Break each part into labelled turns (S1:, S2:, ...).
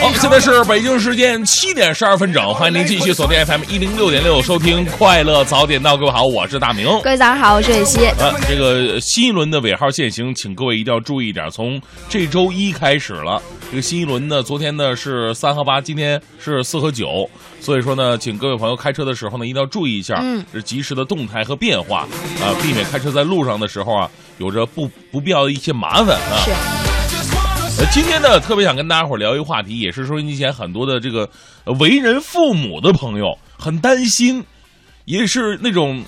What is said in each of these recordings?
S1: 好，现在是北京时间七点十二分整，欢迎您继续锁定 FM 一零六点六，收听快乐早点到。各位好，我是大明。
S2: 各位早上好，我是蕊希。
S1: 呃，这个新一轮的尾号限行，请各位一定要注意一点，从这周一开始了。这个新一轮呢，昨天呢是三和八，今天是四和九，所以说呢，请各位朋友开车的时候呢，一定要注意一下，
S2: 嗯，
S1: 是及时的动态和变化啊，避免开车在路上的时候啊，有着不不必要的一些麻烦啊。
S2: 是。
S1: 呃，今天呢，特别想跟大家伙聊一个话题，也是收音机前很多的这个为人父母的朋友很担心，也是那种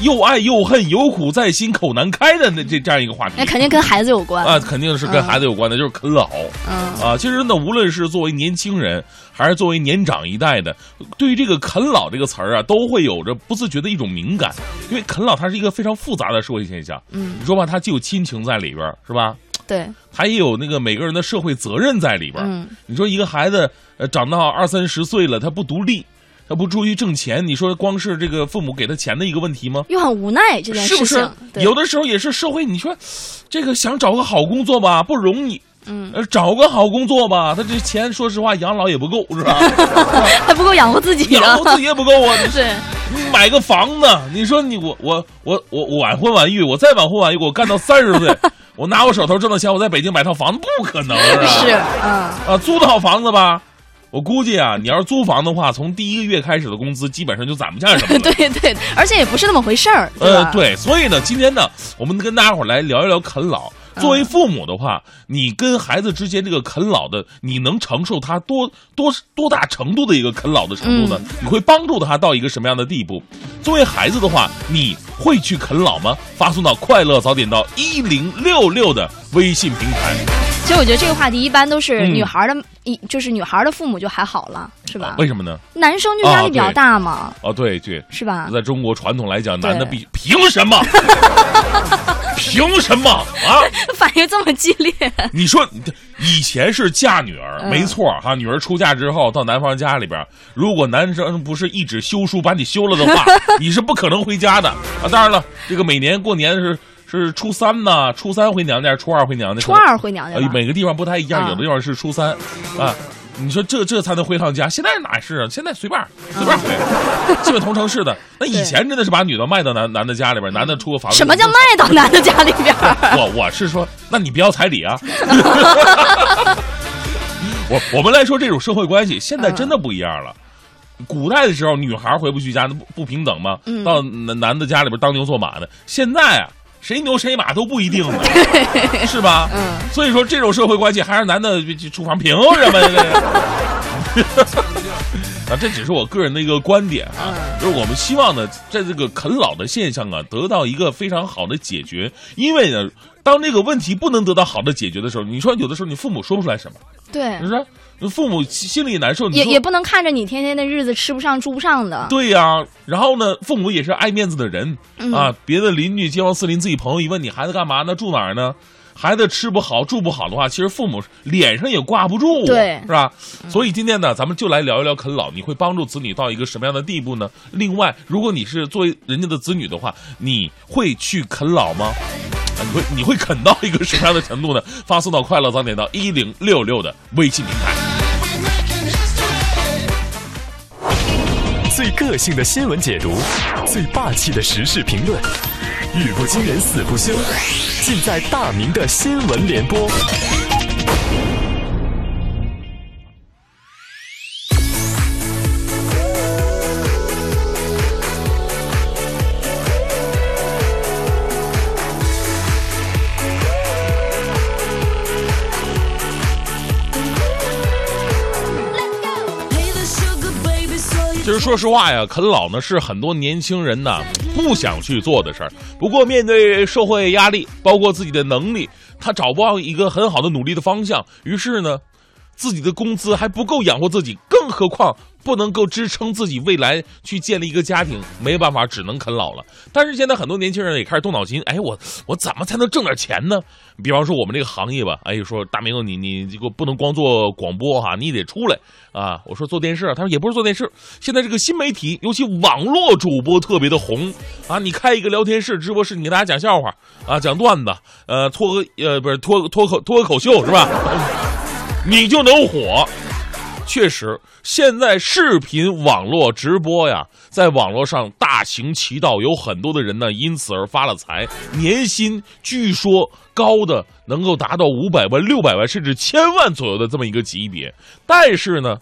S1: 又爱又恨、有苦在心、口难开的那这这样一个话题。
S2: 那肯定跟孩子有关
S1: 啊，肯定是跟孩子有关的，就是啃老。
S2: 嗯
S1: 啊，其实呢，无论是作为年轻人，还是作为年长一代的，对于这个“啃老”这个词儿啊，都会有着不自觉的一种敏感，因为啃老它是一个非常复杂的社会现象。
S2: 嗯，
S1: 你说吧，它既有亲情在里边儿，是吧？
S2: 对，
S1: 他也有那个每个人的社会责任在里边。
S2: 嗯，
S1: 你说一个孩子呃长到二三十岁了，他不独立，他不注意挣钱，你说光是这个父母给他钱的一个问题吗？
S2: 又很无奈这件事情。
S1: 是不是？有的时候也是社会，你说这个想找个好工作吧，不容易。
S2: 嗯，
S1: 呃，找个好工作吧，他这钱说实话养老也不够，是吧？
S2: 还不够养活自己，
S1: 养活自己也不够啊。
S2: 是，
S1: 你买个房子，你说你我我我我晚婚晚育，我再晚婚晚育，我干到三十岁。我拿我手头挣的钱，我在北京买套房子不可能是吧？
S2: 是，嗯
S1: 啊，租套房子吧，我估计啊，你要是租房的话，从第一个月开始的工资基本上就攒不下什么了。
S2: 对对，而且也不是那么回事儿。
S1: 呃，对，所以呢，今天呢，我们跟大家伙来聊一聊啃老。作为父母的话，你跟孩子之间这个啃老的，你能承受他多多多大程度的一个啃老的程度呢？你会帮助他到一个什么样的地步？作为孩子的话，你会去啃老吗？发送到快乐早点到一零六六的微信平台。
S2: 其实我觉得这个话题一般都是女孩的，一就是女孩的父母就还好了，是吧？
S1: 为什么呢？
S2: 男生就压力比较大嘛。
S1: 哦，对对，
S2: 是吧？
S1: 在中国传统来讲，男的必凭什么？凭什么啊？
S2: 反应这么激烈？
S1: 你说，以前是嫁女儿，没错哈。女儿出嫁之后到男方家里边，如果男生不是一纸休书把你休了的话，你是不可能回家的啊。当然了，这个每年过年是是初三呢，初三回娘家，初二回娘家，
S2: 初二回娘家。
S1: 每个地方不太一样，有的地方是初三啊。你说这这才能回趟家？现在哪是啊？现在随便随便回，基本同城市的。那以前真的是把女的卖到男男的家里边，男的出个房子。
S2: 什么叫卖到男的家里边？
S1: 我我是说，那你不要彩礼啊。我我们来说这种社会关系，现在真的不一样了。古代的时候，女孩回不去家，那不不平等吗？到男男的家里边当牛做马的。现在啊。谁牛谁马都不一定呢，是吧？
S2: 嗯，
S1: 所以说这种社会关系还是男的厨房，凭什么呀？啊，这只是我个人的一个观点啊，就是我们希望呢，在这个啃老的现象啊，得到一个非常好的解决。因为呢，当这个问题不能得到好的解决的时候，你说有的时候你父母说不出来什么，
S2: 对，
S1: 你说。父母心里难受，
S2: 也也不能看着你天天的日子吃不上住不上的。
S1: 对呀，然后呢，父母也是爱面子的人啊。别的邻居、街坊四邻、自己朋友一问你孩子干嘛呢？住哪儿呢？孩子吃不好、住不好的话，其实父母脸上也挂不住，
S2: 对，
S1: 是吧？所以今天呢，咱们就来聊一聊啃老，你会帮助子女到一个什么样的地步呢？另外，如果你是作为人家的子女的话，你会去啃老吗？你会你会啃到一个什么样的程度呢？发送到快乐早点到一零六六的微信平台。
S3: 最个性的新闻解读，最霸气的时事评论，语不惊人死不休，尽在大明的新闻联播。
S1: 其实说实话呀，啃老呢是很多年轻人呢不想去做的事儿。不过面对社会压力，包括自己的能力，他找不到一个很好的努力的方向。于是呢，自己的工资还不够养活自己，更何况不能够支撑自己未来去建立一个家庭，没办法，只能啃老了。但是现在很多年轻人也开始动脑筋，哎，我我怎么才能挣点钱呢？比方说我们这个行业吧，哎，说大明你你这个不能光做广播哈，你得出来啊。我说做电视，他说也不是做电视，现在这个新媒体，尤其网络主播特别的红啊。你开一个聊天室、直播室，你给大家讲笑话啊，讲段子，呃，脱个呃不是脱脱口脱个口秀是吧？你就能火。确实，现在视频网络直播呀，在网络上大行其道，有很多的人呢因此而发了财，年薪据说高的能够达到五百万、六百万甚至千万左右的这么一个级别。但是呢，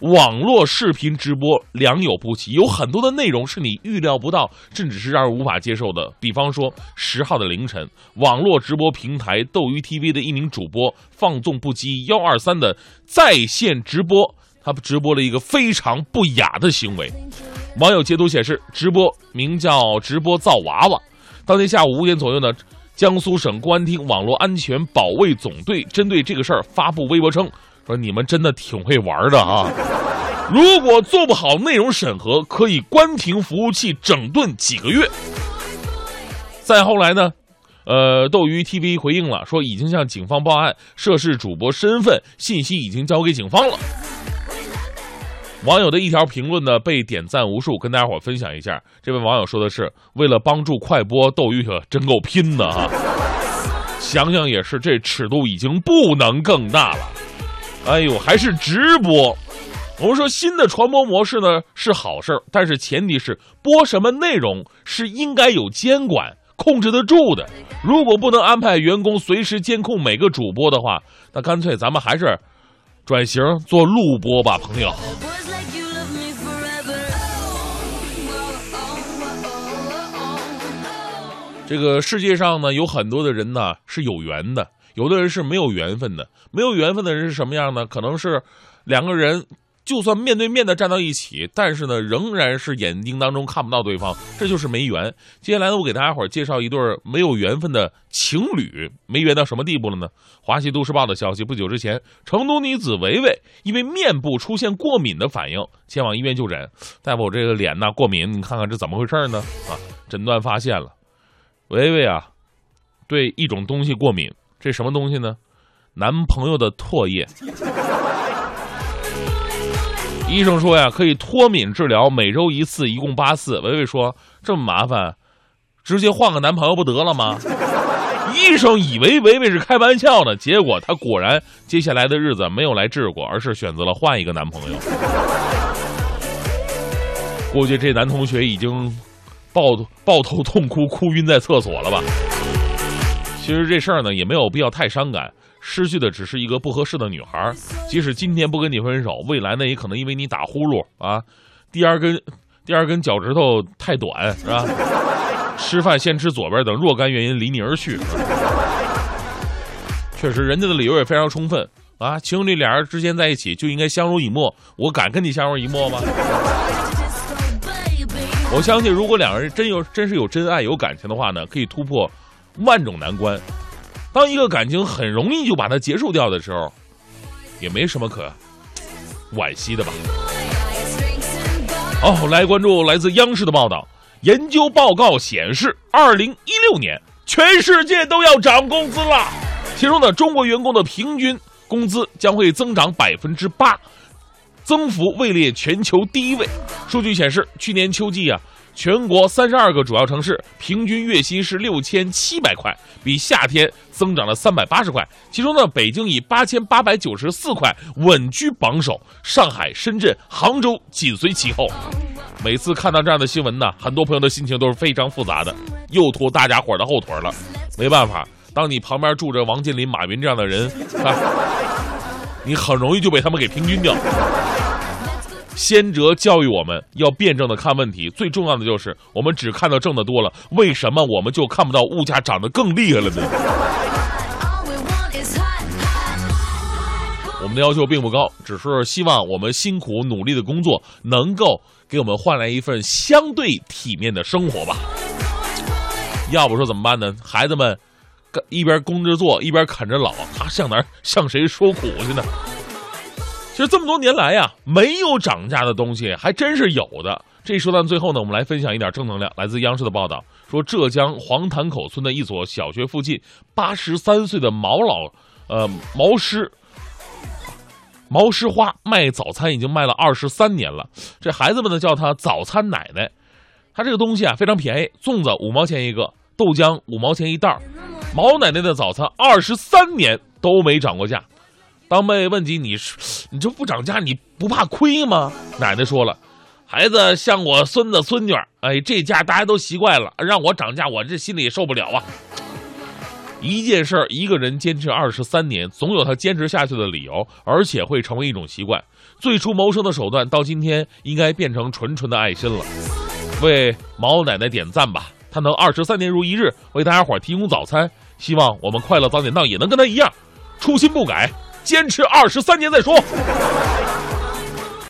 S1: 网络视频直播良莠不齐，有很多的内容是你预料不到，甚至是让人无法接受的。比方说，十号的凌晨，网络直播平台斗鱼 TV 的一名主播放纵不羁幺二三的在线直播，他直播了一个非常不雅的行为。网友截图显示，直播名叫“直播造娃娃”。当天下午五点左右呢，江苏省公安厅网络安全保卫总队针对这个事儿发布微博称。说你们真的挺会玩的啊！如果做不好内容审核，可以关停服务器整顿几个月。再后来呢，呃，斗鱼 TV 回应了，说已经向警方报案，涉事主播身份信息已经交给警方了。网友的一条评论呢被点赞无数，跟大家伙分享一下。这位网友说的是：为了帮助快播，斗鱼可真够拼的啊！想想也是，这尺度已经不能更大了。哎呦，还是直播。我们说新的传播模式呢是好事儿，但是前提是播什么内容是应该有监管控制得住的。如果不能安排员工随时监控每个主播的话，那干脆咱们还是转型做录播吧，朋友。这个世界上呢，有很多的人呢是有缘的。有的人是没有缘分的，没有缘分的人是什么样呢？可能是两个人就算面对面的站到一起，但是呢，仍然是眼睛当中看不到对方，这就是没缘。接下来呢，我给大家伙介绍一对没有缘分的情侣，没缘到什么地步了呢？华西都市报的消息，不久之前，成都女子维维因为面部出现过敏的反应，前往医院就诊。大夫，我这个脸呐过敏，你看看这怎么回事呢？啊，诊断发现了，维维啊，对一种东西过敏。这什么东西呢？男朋友的唾液。医生说呀，可以脱敏治疗，每周一次，一共八次。维维说这么麻烦，直接换个男朋友不得了吗？医生以为维维是开玩笑呢，结果他果然接下来的日子没有来治过，而是选择了换一个男朋友。估计这男同学已经抱抱头痛哭，哭晕在厕所了吧。其实这事儿呢也没有必要太伤感，失去的只是一个不合适的女孩。即使今天不跟你分手，未来呢也可能因为你打呼噜啊，第二根第二根脚趾头太短是吧？吃饭先吃左边等若干原因离你而去。确实，人家的理由也非常充分啊，情侣俩人之间在一起就应该相濡以沫。我敢跟你相濡以沫吗？我相信，如果两个人真有真是有真爱有感情的话呢，可以突破。万种难关，当一个感情很容易就把它结束掉的时候，也没什么可惋惜的吧。哦，来关注来自央视的报道，研究报告显示，二零一六年全世界都要涨工资了，其中呢，中国员工的平均工资将会增长百分之八，增幅位列全球第一位。数据显示，去年秋季啊。全国三十二个主要城市平均月薪是六千七百块，比夏天增长了三百八十块。其中呢，北京以八千八百九十四块稳居榜首，上海、深圳、杭州紧随其后。每次看到这样的新闻呢，很多朋友的心情都是非常复杂的，又拖大家伙的后腿了。没办法，当你旁边住着王健林、马云这样的人，啊，你很容易就被他们给平均掉。先哲教育我们要辩证的看问题，最重要的就是我们只看到挣的多了，为什么我们就看不到物价涨得更厉害了呢？我们的要求并不高，只是希望我们辛苦努力的工作能够给我们换来一份相对体面的生活吧。要不说怎么办呢？孩子们，一边工着做，一边啃着老，他向哪向谁说苦去呢？其实这么多年来呀，没有涨价的东西还真是有的。这说到最后呢，我们来分享一点正能量。来自央视的报道说，浙江黄潭口村的一所小学附近，八十三岁的毛老，呃，毛师，毛诗花卖早餐已经卖了二十三年了。这孩子们呢叫他早餐奶奶。他这个东西啊非常便宜，粽子五毛钱一个，豆浆五毛钱一袋儿毛奶奶的早餐二十三年都没涨过价。当被问及你是你这不涨价，你不怕亏吗？奶奶说了，孩子像我孙子孙女，哎，这价大家都习惯了，让我涨价，我这心里也受不了啊。一件事儿，一个人坚持二十三年，总有他坚持下去的理由，而且会成为一种习惯。最初谋生的手段，到今天应该变成纯纯的爱心了。为毛奶奶点赞吧，她能二十三年如一日为大家伙提供早餐。希望我们快乐早点到也能跟他一样，初心不改，坚持二十三年再说。